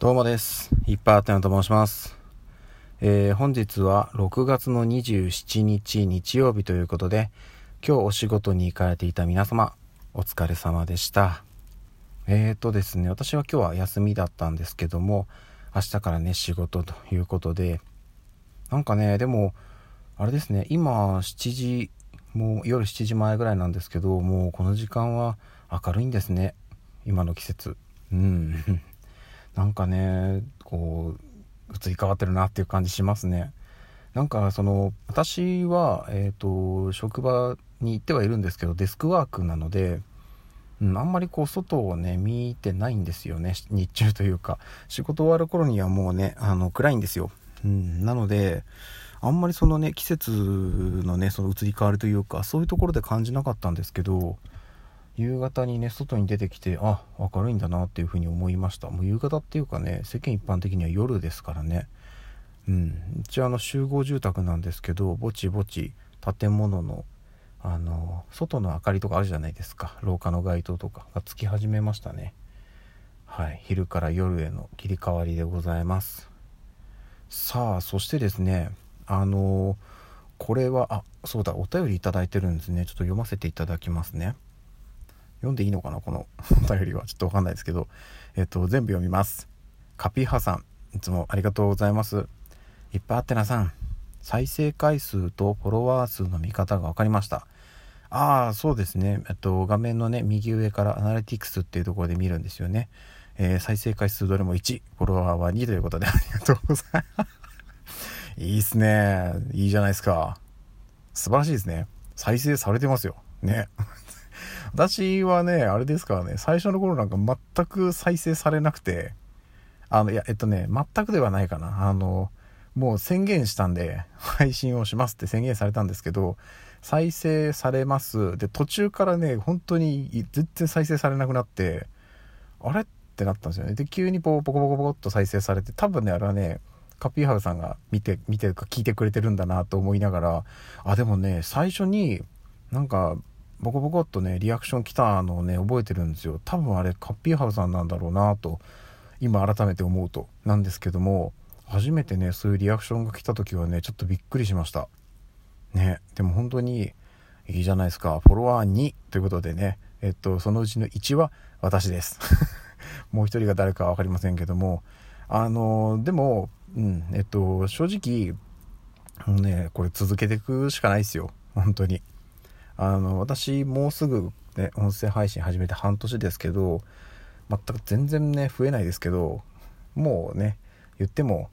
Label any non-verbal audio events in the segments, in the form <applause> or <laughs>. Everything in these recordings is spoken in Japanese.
どうもです。いっぱいあったなと申します。えー、本日は6月の27日日曜日ということで、今日お仕事に行かれていた皆様、お疲れ様でした。えーとですね、私は今日は休みだったんですけども、明日からね、仕事ということで、なんかね、でも、あれですね、今7時、もう夜7時前ぐらいなんですけど、もうこの時間は明るいんですね。今の季節。うん。なんかねこう移り変わってるなっていう感じしますね。なんかその私は、えーと、職場に行ってはいるんですけどデスクワークなので、うん、あんまりこう外をね見てないんですよね <laughs> 日中というか。仕事終わる頃にはもうねあの暗いんですよ、うん、なのであんまりそのね季節のねその移り変わりというかそういうところで感じなかったんですけど夕方にね外に出てきてあ明るいんだなっていうふうに思いました。もう夕方っていうかね世間一般的には夜ですからね。うん。一応あの集合住宅なんですけどぼちぼち建物のあの外の明かりとかあるじゃないですか。廊下の街灯とかがつき始めましたね。はい。昼から夜への切り替わりでございます。さあそしてですねあのこれはあそうだお便りいただいてるんですね。ちょっと読ませていただきますね。読んでいいのかなこの <laughs> お便りは。ちょっとわかんないですけど。えっと、全部読みます。カピハさん、いつもありがとうございます。いっぱいあってなさん。再生回数とフォロワー数の見方が分かりました。ああ、そうですね。えっと、画面のね、右上からアナリティクスっていうところで見るんですよね。えー、再生回数どれも1、フォロワーは2ということでありがとうございます。いいっすね。いいじゃないですか。素晴らしいですね。再生されてますよ。ね。私はね、あれですからね、最初の頃なんか全く再生されなくて、あの、いや、えっとね、全くではないかな。あの、もう宣言したんで、配信をしますって宣言されたんですけど、再生されます。で、途中からね、本当に全然再生されなくなって、あれってなったんですよね。で、急にポコポコポコっと再生されて、多分ね、あれはね、カピーハウさんが見て、見てるか聞いてくれてるんだなと思いながら、あ、でもね、最初に、なんか、ボコボコっとねリアクション来たのをね覚えてるんですよ。多分あれカッピーハウさんなんだろうなと今改めて思うとなんですけども初めてねそういうリアクションが来た時はねちょっとびっくりしました。ねでも本当にいいじゃないですか。フォロワー2ということでねえっとそのうちの1は私です。<laughs> もう一人が誰か分かりませんけどもあのでもうんえっと正直ねこれ続けていくしかないですよ。本当に。あの私もうすぐね音声配信始めて半年ですけど全く全然ね増えないですけどもうね言っても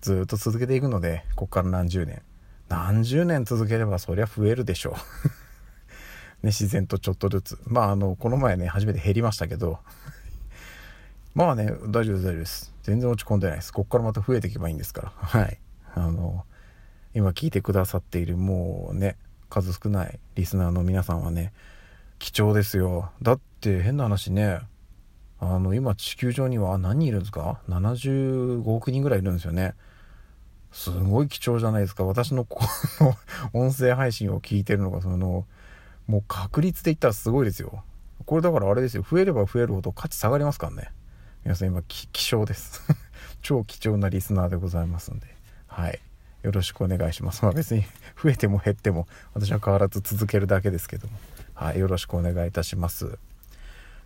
ずっと続けていくのでこっから何十年。何十年続ければそりゃ増えるでしょう。<laughs> ね自然とちょっとずつ。まああのこの前ね初めて減りましたけど。まあね大丈夫です大丈夫です。全然落ち込んでないです。こっからまた増えていけばいいんですから。はい。あの今聞いてくださっているもうね数少ないリスナーの皆さんはね貴重ですよ。だって変な話ねあの今地球上には何人いるんですか？75億人ぐらいいるんですよね。すごい貴重じゃないですか。私のこの音声配信を聞いてるのがそのもう確率で言ったらすごいですよ。これだからあれですよ。増えれば増えるほど価値下がりますからね。皆さん今希少です。<laughs> 超貴重なリスナーでございますんで。はい。よろしくお願いします。まあ別に <laughs> 増えても減っても私は変わらず続けるだけですけども。はい、よろしくお願いいたします。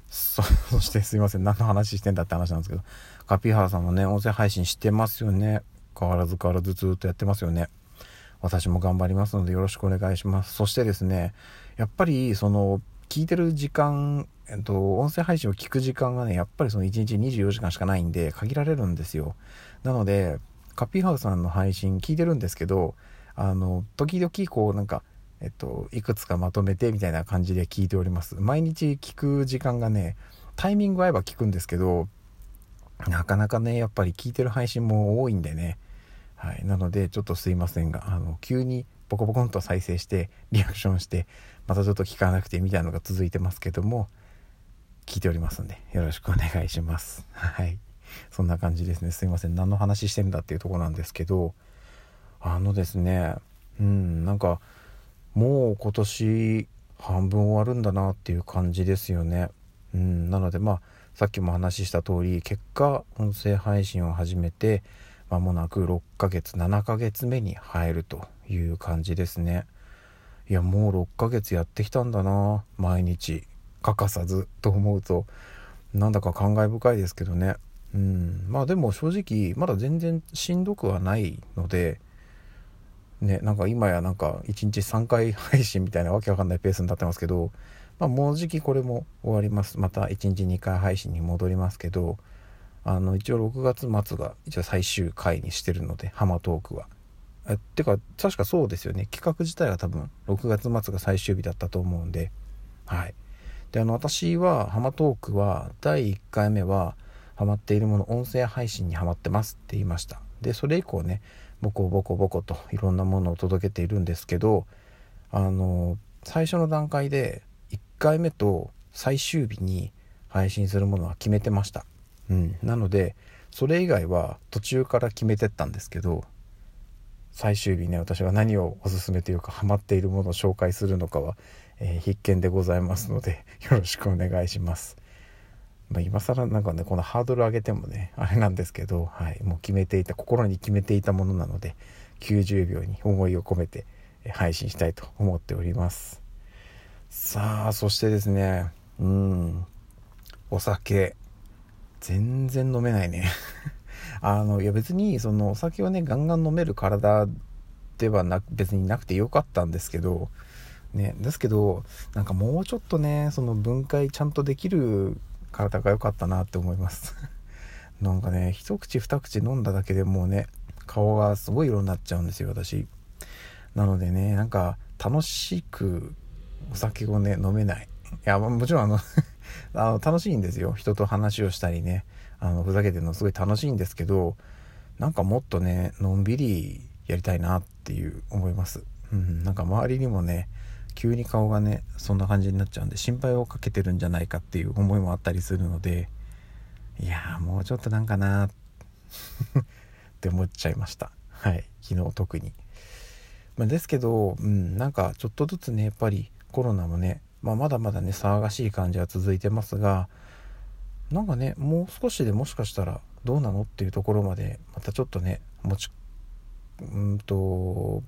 そ、<laughs> そしてすいません。何の話してんだって話なんですけど、カピーハラさんもね、音声配信してますよね。変わらず変わらずずっとやってますよね。私も頑張りますのでよろしくお願いします。そしてですね、やっぱりその、聞いてる時間、えっと、音声配信を聞く時間がね、やっぱりその1日24時間しかないんで、限られるんですよ。なので、カピハウスさんの配信聞いてるんですけどあの時々こうなんかえっといくつかまとめてみたいな感じで聞いております。毎日聞く時間がねタイミング合えば聞くんですけどなかなかねやっぱり聞いてる配信も多いんでね。はい。なのでちょっとすいませんがあの急にポコポコンと再生してリアクションしてまたちょっと聞かなくてみたいなのが続いてますけども聞いておりますんでよろしくお願いします。はい。そんな感じですね。すいません。何の話してんだっていうとこなんですけど。あのですね。うん。なんかもう今年半分終わるんだなっていう感じですよね。うん。なのでまあさっきも話した通り結果音声配信を始めて間もなく6ヶ月7ヶ月目に入るという感じですね。いやもう6ヶ月やってきたんだな。毎日。欠かさずと思うと。なんだか感慨深いですけどね。うん。まあでも正直まだ全然しんどくはないのでねなんか今やなんか1日3回配信みたいなわけわかんないペースになってますけど、まあ、もうじきこれも終わります。また1日2回配信に戻りますけどあの一応6月末が一応最終回にしてるのでハマトークは。えってか確かそうですよね。企画自体は多分6月末が最終日だったと思うんで。はい。であの私はハマトークは第1回目はハマっているもの音声配信にハマってますって言いました。でそれ以降ねボコボコボコといろんなものを届けているんですけどあの最初の段階で1回目と最終日に配信するものは決めてました、うん、なのでそれ以外は途中から決めてったんですけど最終日ね私が何をおすすめというかハマっているものを紹介するのかは、えー、必見でございますのでよろしくお願いします。まあ、今更なんかねこのハードル上げてもね <laughs> あれなんですけど、はい、もう決めていた心に決めていたものなので90秒に思いを込めて配信したいと思っております。さあそしてですねうんお酒。全然飲めないね。<laughs> あのいや別にそのお酒をねガンガン飲める体ではな別になくてよかったんですけどねですけどなんかもうちょっとねその分解ちゃんとできる体が良かったなって思います。<laughs> なんかね一口二口飲んだだけでもうね顔がすごい色になっちゃうんですよ私。なのでねなんか楽しくお酒をね飲めない。いやもちろんあの <laughs> あの楽しいんですよ。人と話をしたりねあのふざけてるのすごい楽しいんですけどなんかもっとねのんびりやりたいなっていう思います。うんなんか周りにもね急に顔がねそんな感じになっちゃうんで心配をかけてるんじゃないかっていう思いもあったりするのでいやもうちょっとなんかな <laughs> って思っちゃいました。はい昨日特に、まあ、ですけどうんなんかちょっとずつねやっぱりコロナもね、まあ、まだまだね騒がしい感じは続いてますがなんかねもう少しでもしかしたらどうなのっていうところまでまたちょっとね持ちうんと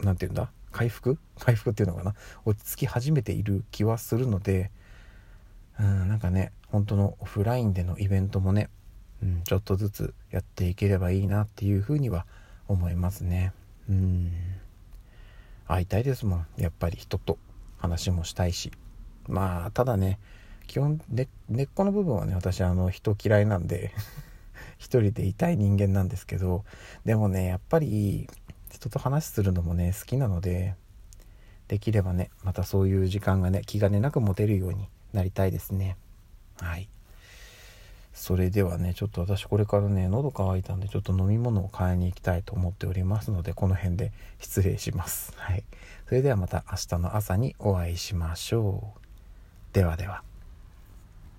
何て言うんだ？回復？<laughs> 回復っていうのかな？落ち着き始めている気はするのでうんなんかね本当のオフラインでのイベントもね、うん、ちょっとずつやっていければいいなっていうふうには思いますね。うん。会いたいですもん。やっぱり人と話もしたいし。まあただね基本根っこの部分はね私あの人嫌いなんで <laughs> 一人でいたい人間なんですけどでもねやっぱり人と話するのもね好きなのでできればねまたそういう時間がね気兼ねなく持てるようになりたいですね。はい。それではねちょっと私これからね喉乾いたんでちょっと飲み物を買いに行きたいと思っておりますのでこの辺で失礼します。はい。それではまた明日の朝にお会いしましょう。ではでは。